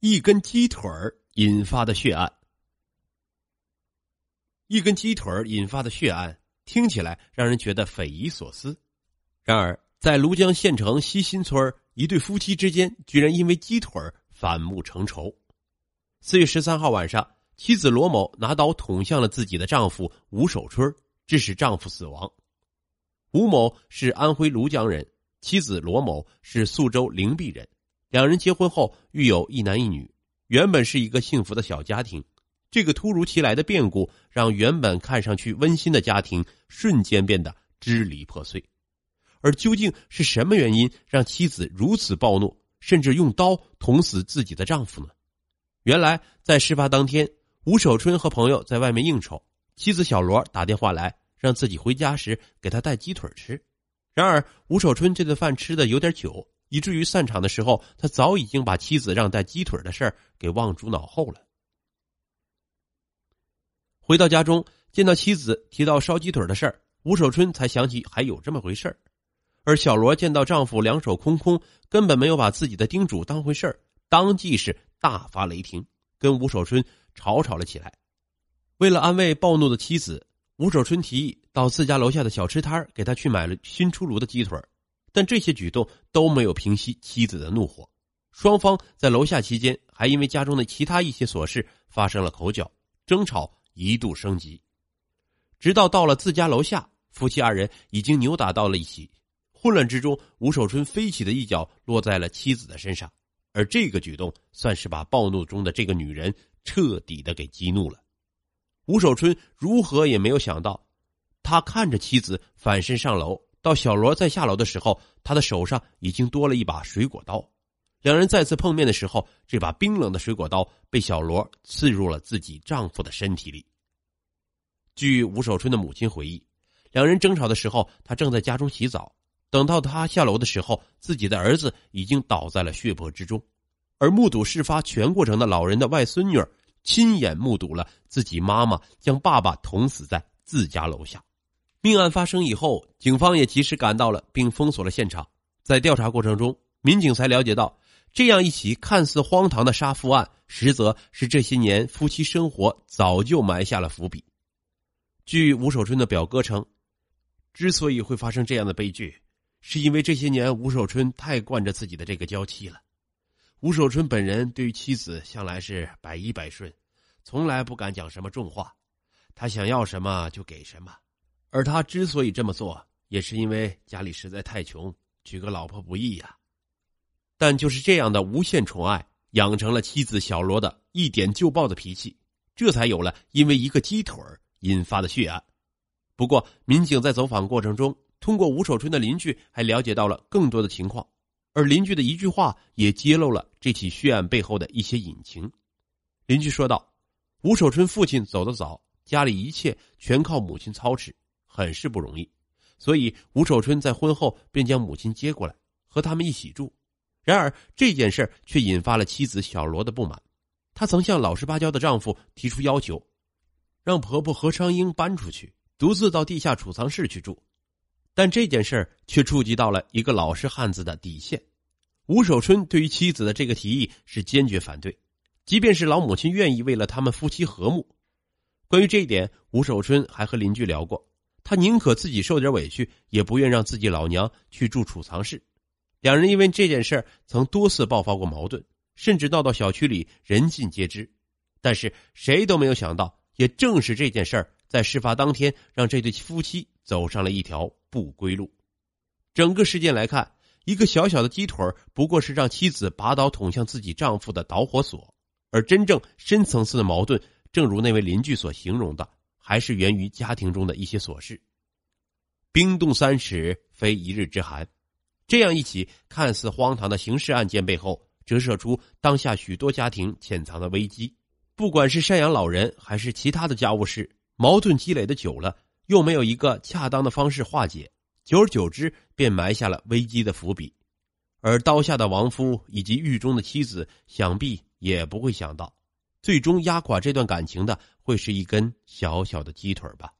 一根鸡腿儿引发的血案。一根鸡腿儿引发的血案，听起来让人觉得匪夷所思。然而，在庐江县城西新村，一对夫妻之间居然因为鸡腿儿反目成仇。四月十三号晚上，妻子罗某拿刀捅向了自己的丈夫吴守春，致使丈夫死亡。吴某是安徽庐江人，妻子罗某是宿州灵璧人。两人结婚后育有一男一女，原本是一个幸福的小家庭。这个突如其来的变故让原本看上去温馨的家庭瞬间变得支离破碎。而究竟是什么原因让妻子如此暴怒，甚至用刀捅死自己的丈夫呢？原来在事发当天，吴守春和朋友在外面应酬，妻子小罗打电话来让自己回家时给他带鸡腿吃。然而吴守春这顿饭吃的有点久。以至于散场的时候，他早已经把妻子让带鸡腿的事儿给忘诸脑后了。回到家中，见到妻子提到烧鸡腿的事儿，吴守春才想起还有这么回事儿。而小罗见到丈夫两手空空，根本没有把自己的叮嘱当回事儿，当即是大发雷霆，跟吴守春吵吵了起来。为了安慰暴怒的妻子，吴守春提议到自家楼下的小吃摊给他去买了新出炉的鸡腿但这些举动都没有平息妻子的怒火，双方在楼下期间还因为家中的其他一些琐事发生了口角，争吵一度升级，直到到了自家楼下，夫妻二人已经扭打到了一起。混乱之中，吴守春飞起的一脚落在了妻子的身上，而这个举动算是把暴怒中的这个女人彻底的给激怒了。吴守春如何也没有想到，他看着妻子反身上楼。到小罗在下楼的时候，他的手上已经多了一把水果刀。两人再次碰面的时候，这把冰冷的水果刀被小罗刺入了自己丈夫的身体里。据吴守春的母亲回忆，两人争吵的时候，他正在家中洗澡。等到他下楼的时候，自己的儿子已经倒在了血泊之中。而目睹事发全过程的老人的外孙女亲眼目睹了自己妈妈将爸爸捅死在自家楼下。命案发生以后，警方也及时赶到了，并封锁了现场。在调查过程中，民警才了解到，这样一起看似荒唐的杀夫案，实则是这些年夫妻生活早就埋下了伏笔。据吴守春的表哥称，之所以会发生这样的悲剧，是因为这些年吴守春太惯着自己的这个娇妻了。吴守春本人对于妻子向来是百依百顺，从来不敢讲什么重话，他想要什么就给什么。而他之所以这么做，也是因为家里实在太穷，娶个老婆不易呀。但就是这样的无限宠爱，养成了妻子小罗的一点就爆的脾气，这才有了因为一个鸡腿引发的血案。不过，民警在走访过程中，通过吴守春的邻居，还了解到了更多的情况，而邻居的一句话也揭露了这起血案背后的一些隐情。邻居说道：“吴守春父亲走得早，家里一切全靠母亲操持。”很是不容易，所以吴守春在婚后便将母亲接过来和他们一起住。然而这件事却引发了妻子小罗的不满，她曾向老实巴交的丈夫提出要求，让婆婆何昌英搬出去，独自到地下储藏室去住。但这件事却触及到了一个老实汉子的底线。吴守春对于妻子的这个提议是坚决反对，即便是老母亲愿意为了他们夫妻和睦。关于这一点，吴守春还和邻居聊过。他宁可自己受点委屈，也不愿让自己老娘去住储藏室。两人因为这件事曾多次爆发过矛盾，甚至闹到小区里人尽皆知。但是谁都没有想到，也正是这件事在事发当天让这对夫妻走上了一条不归路。整个事件来看，一个小小的鸡腿不过是让妻子拔刀捅向自己丈夫的导火索，而真正深层次的矛盾，正如那位邻居所形容的。还是源于家庭中的一些琐事。冰冻三尺，非一日之寒。这样一起看似荒唐的刑事案件背后，折射出当下许多家庭潜藏的危机。不管是赡养老人，还是其他的家务事，矛盾积累的久了，又没有一个恰当的方式化解，久而久之，便埋下了危机的伏笔。而刀下的亡夫以及狱中的妻子，想必也不会想到。最终压垮这段感情的，会是一根小小的鸡腿吧。